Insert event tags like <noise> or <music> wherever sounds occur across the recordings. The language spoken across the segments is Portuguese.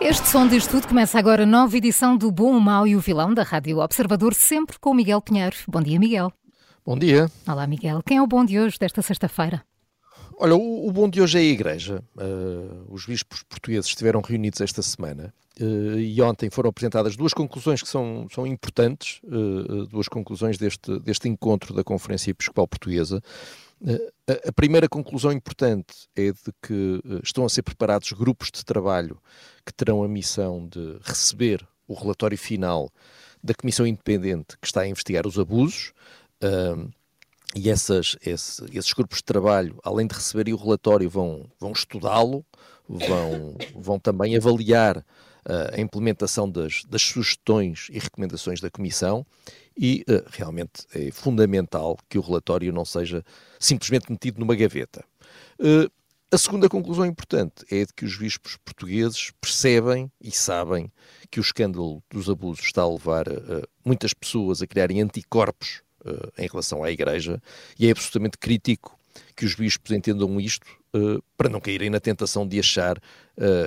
Este som diz tudo começa agora a nova edição do Bom, o Mau e o Vilão da Rádio Observador, sempre com o Miguel Pinheiro. Bom dia, Miguel. Bom dia. Olá, Miguel. Quem é o bom de hoje, desta sexta-feira? Olha, o, o, bom de hoje é a Igreja. Uh, os bispos portugueses estiveram reunidos esta semana uh, e ontem foram apresentadas duas conclusões que são, são importantes, uh, duas conclusões deste, deste encontro da Conferência Episcopal Portuguesa. A primeira conclusão importante é de que estão a ser preparados grupos de trabalho que terão a missão de receber o relatório final da Comissão Independente que está a investigar os abusos. e essas, esse, esses grupos de trabalho, além de receberem o relatório, vão, vão estudá-lo, vão, vão também avaliar uh, a implementação das, das sugestões e recomendações da Comissão e uh, realmente é fundamental que o relatório não seja simplesmente metido numa gaveta. Uh, a segunda conclusão importante é de que os bispos portugueses percebem e sabem que o escândalo dos abusos está a levar uh, muitas pessoas a criarem anticorpos uh, em relação à Igreja e é absolutamente crítico que os bispos entendam isto uh, para não caírem na tentação de achar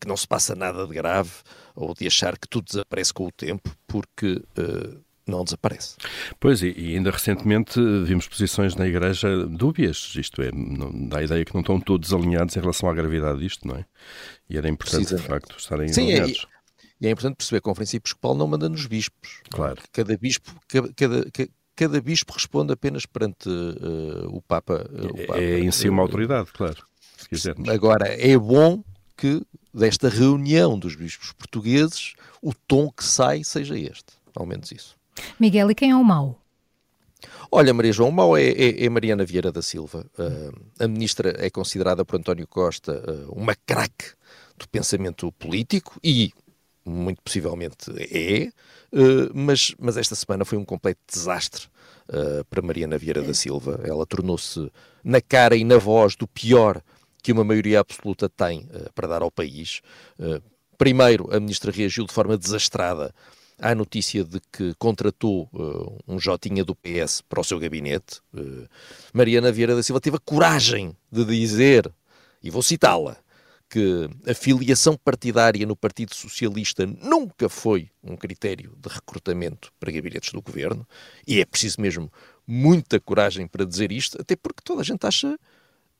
que não se passa nada de grave ou de achar que tudo desaparece com o tempo, porque não desaparece. Pois, e, e, ainda recentemente vimos posições na Igreja dúbias, isto é, não, dá a ideia que não estão todos alinhados em relação à gravidade disto, não é? E era importante, de facto, estarem Sim, é, alinhados. É, e é importante perceber que a Conferência Episcopal não manda nos bispos. Claro. Cada bispo, cada, cada, cada bispo responde apenas perante uh, o, Papa, uh, o Papa. É em si uma autoridade, claro, se quisermos. Agora, é bom que desta reunião dos bispos portugueses o tom que sai seja este, ao menos isso. Miguel, e quem é o mau? Olha, Maria João, o mau é, é, é Mariana Vieira da Silva. Uh, a ministra é considerada por António Costa uh, uma craque do pensamento político e, muito possivelmente, é, uh, mas, mas esta semana foi um completo desastre para Mariana Vieira da Silva. Ela tornou-se na cara e na voz do pior que uma maioria absoluta tem para dar ao país. primeiro, a ministra reagiu de forma desastrada Há notícia de que contratou uh, um Jotinha do PS para o seu gabinete. Uh, Mariana Vieira da Silva teve a coragem de dizer, e vou citá-la, que a filiação partidária no Partido Socialista nunca foi um critério de recrutamento para gabinetes do governo, e é preciso mesmo muita coragem para dizer isto, até porque toda a gente acha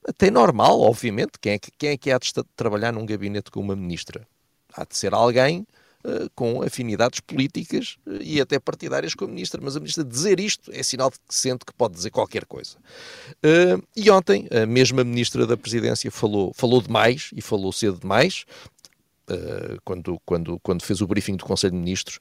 até normal, obviamente, quem é que, quem é que há de trabalhar num gabinete com uma ministra? Há de ser alguém eh, com afinidades políticas eh, e até partidárias com a ministra, mas a ministra dizer isto é sinal de que sente que pode dizer qualquer coisa. Uh, e ontem, a mesma ministra da Presidência falou, falou demais e falou cedo demais, quando, quando, quando fez o briefing do Conselho de Ministros.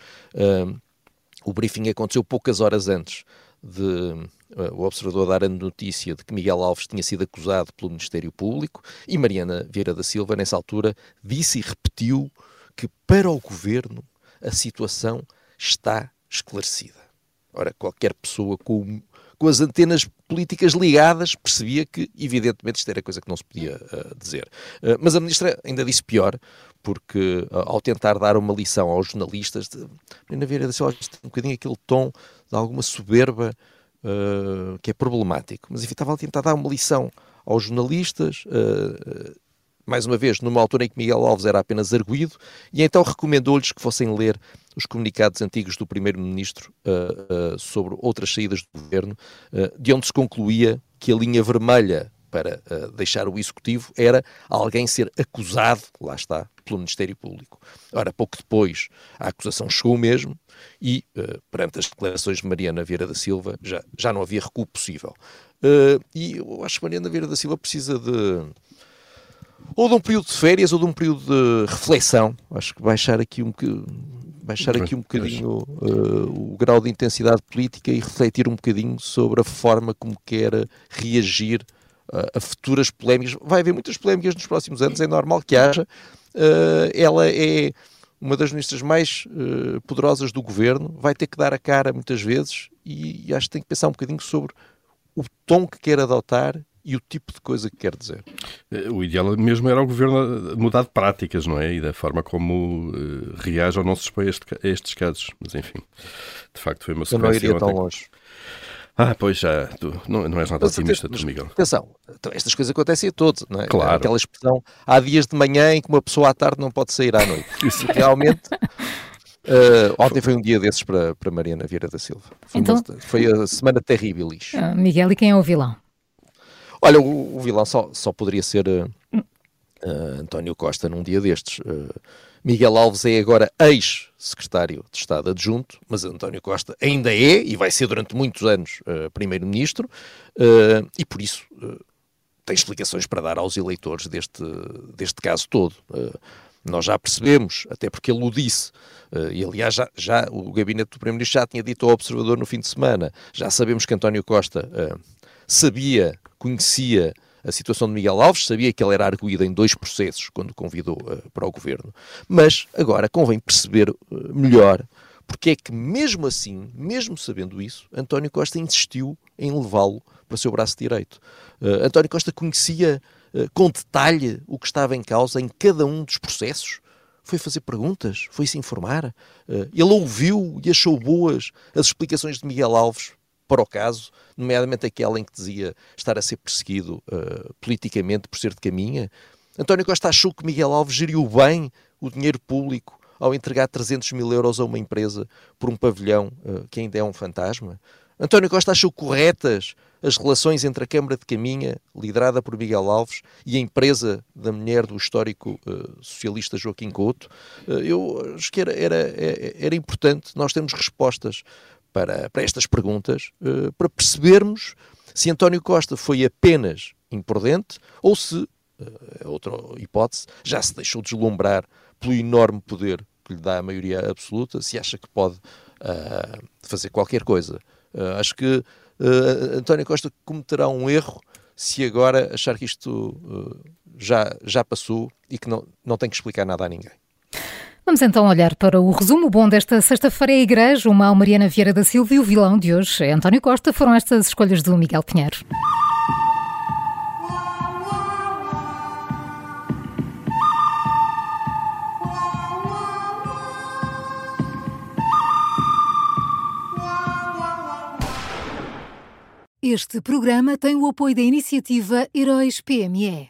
O briefing aconteceu poucas horas antes de uh, o observador dar a notícia de que Miguel Alves tinha sido acusado pelo Ministério Público e Mariana Vieira da Silva, nessa altura, disse e repetiu que para o governo a situação está esclarecida. Ora, qualquer pessoa com, com as antenas políticas ligadas percebia que, evidentemente, isto era coisa que não se podia uh, dizer. Uh, mas a ministra ainda disse pior, porque uh, ao tentar dar uma lição aos jornalistas, Marina Vieira da Silva um bocadinho aquele tom de alguma soberba que é problemático. Mas, enfim, estava a tentar dar uma lição aos jornalistas mais uma vez, numa altura em que Miguel Alves era apenas arguído, e então recomendou-lhes que fossem ler os comunicados antigos do Primeiro-Ministro uh, uh, sobre outras saídas do governo, uh, de onde se concluía que a linha vermelha para deixar o Executivo era alguém ser acusado, lá está, pelo Ministério Público. Ora, pouco depois, a acusação chegou mesmo e, perante as declarações de Mariana Vieira da Silva, já, já não havia recuo possível. e eu acho que Mariana Vieira da Silva precisa de ou de um período de férias ou de um período de reflexão. Acho que baixar aqui um baixar aqui um bocadinho uh, o grau de intensidade política e refletir um bocadinho sobre a forma como quer reagir uh, a futuras polémicas. Vai haver muitas polémicas nos próximos anos, é normal que haja. Uh, ela é uma das ministras mais poderosas do governo, vai ter que dar a cara muitas vezes e, e acho que tem que pensar um bocadinho sobre o tom que quer adotar e o tipo de coisa que quer dizer. Eh, o ideal mesmo era o governo mudar de práticas, não é? E da forma como uh, reage ou não se expõe a, este, a, estes casos. Mas enfim, de facto foi uma sequência. Eu não iria tão longe. Ah, pois já, tu não, não és nada otimista, tu, Miguel. Atenção, então, estas coisas acontecem a todos, não é? Claro. Aquela expressão, há dias de manhã em que uma pessoa à tarde não pode sair à noite. <laughs> Isso. Realmente, uh, <laughs> ontem foi um dia desses para, para Mariana Vieira da Silva. Foi, então... uma, foi a semana terrível. Uh, Miguel, e quem é o vilão? Olha, o, o vilão só, só poderia ser uh, António Costa num dia destes. Miguel Alves é agora ex-secretário de Estado adjunto, mas António Costa ainda é e vai ser durante muitos anos uh, primeiro-ministro uh, e por isso uh, tem explicações para dar aos eleitores deste, deste caso todo. nós já percebemos, até porque ele o disse, e aliás já, já o gabinete do Primeiro-Ministro já tinha dito ao Observador no fim de semana, já sabemos que António Costa sabia, conhecia a situação de Miguel Alves, sabia que ele era arguído em dois processos quando convidou uh, para o governo, mas agora convém perceber uh, melhor porque é que, mesmo assim, mesmo sabendo isso, António Costa insistiu em levá-lo para o seu braço direito. Uh, António Costa conhecia com detalhe o que estava em causa em cada um dos processos foi fazer perguntas, foi se informar. Ele ouviu e achou boas as explicações de Miguel Alves para o caso, nomeadamente aquela em que dizia estar a ser perseguido uh, politicamente por ser de caminha. António Costa achou que Miguel Alves geriu bem o dinheiro público ao entregar 300 mil euros a uma empresa por um pavilhão uh, que ainda é um fantasma. António Costa achou corretas as relações entre a Câmara de Caminha, liderada por Miguel Alves, e a empresa da mulher do histórico uh, socialista Joaquim Couto. Uh, eu acho que era, era, era importante nós termos respostas para, para estas perguntas, uh, para percebermos se António Costa foi apenas imprudente ou se, uh, outra hipótese, já se deixou deslumbrar pelo enorme poder que lhe dá a maioria absoluta, se acha que pode uh, fazer qualquer coisa. Uh, acho que António Costa cometerá um erro se agora achar que isto já, já passou e que não, não tem que explicar nada a ninguém. Vamos então olhar para o resumo bom desta sexta-feira. A Igreja, o mal Mariana Vieira da Silva e o vilão de hoje é António Costa. Foram estas escolhas do Miguel Pinheiro. Este programa tem o apoio da iniciativa Heróis PME.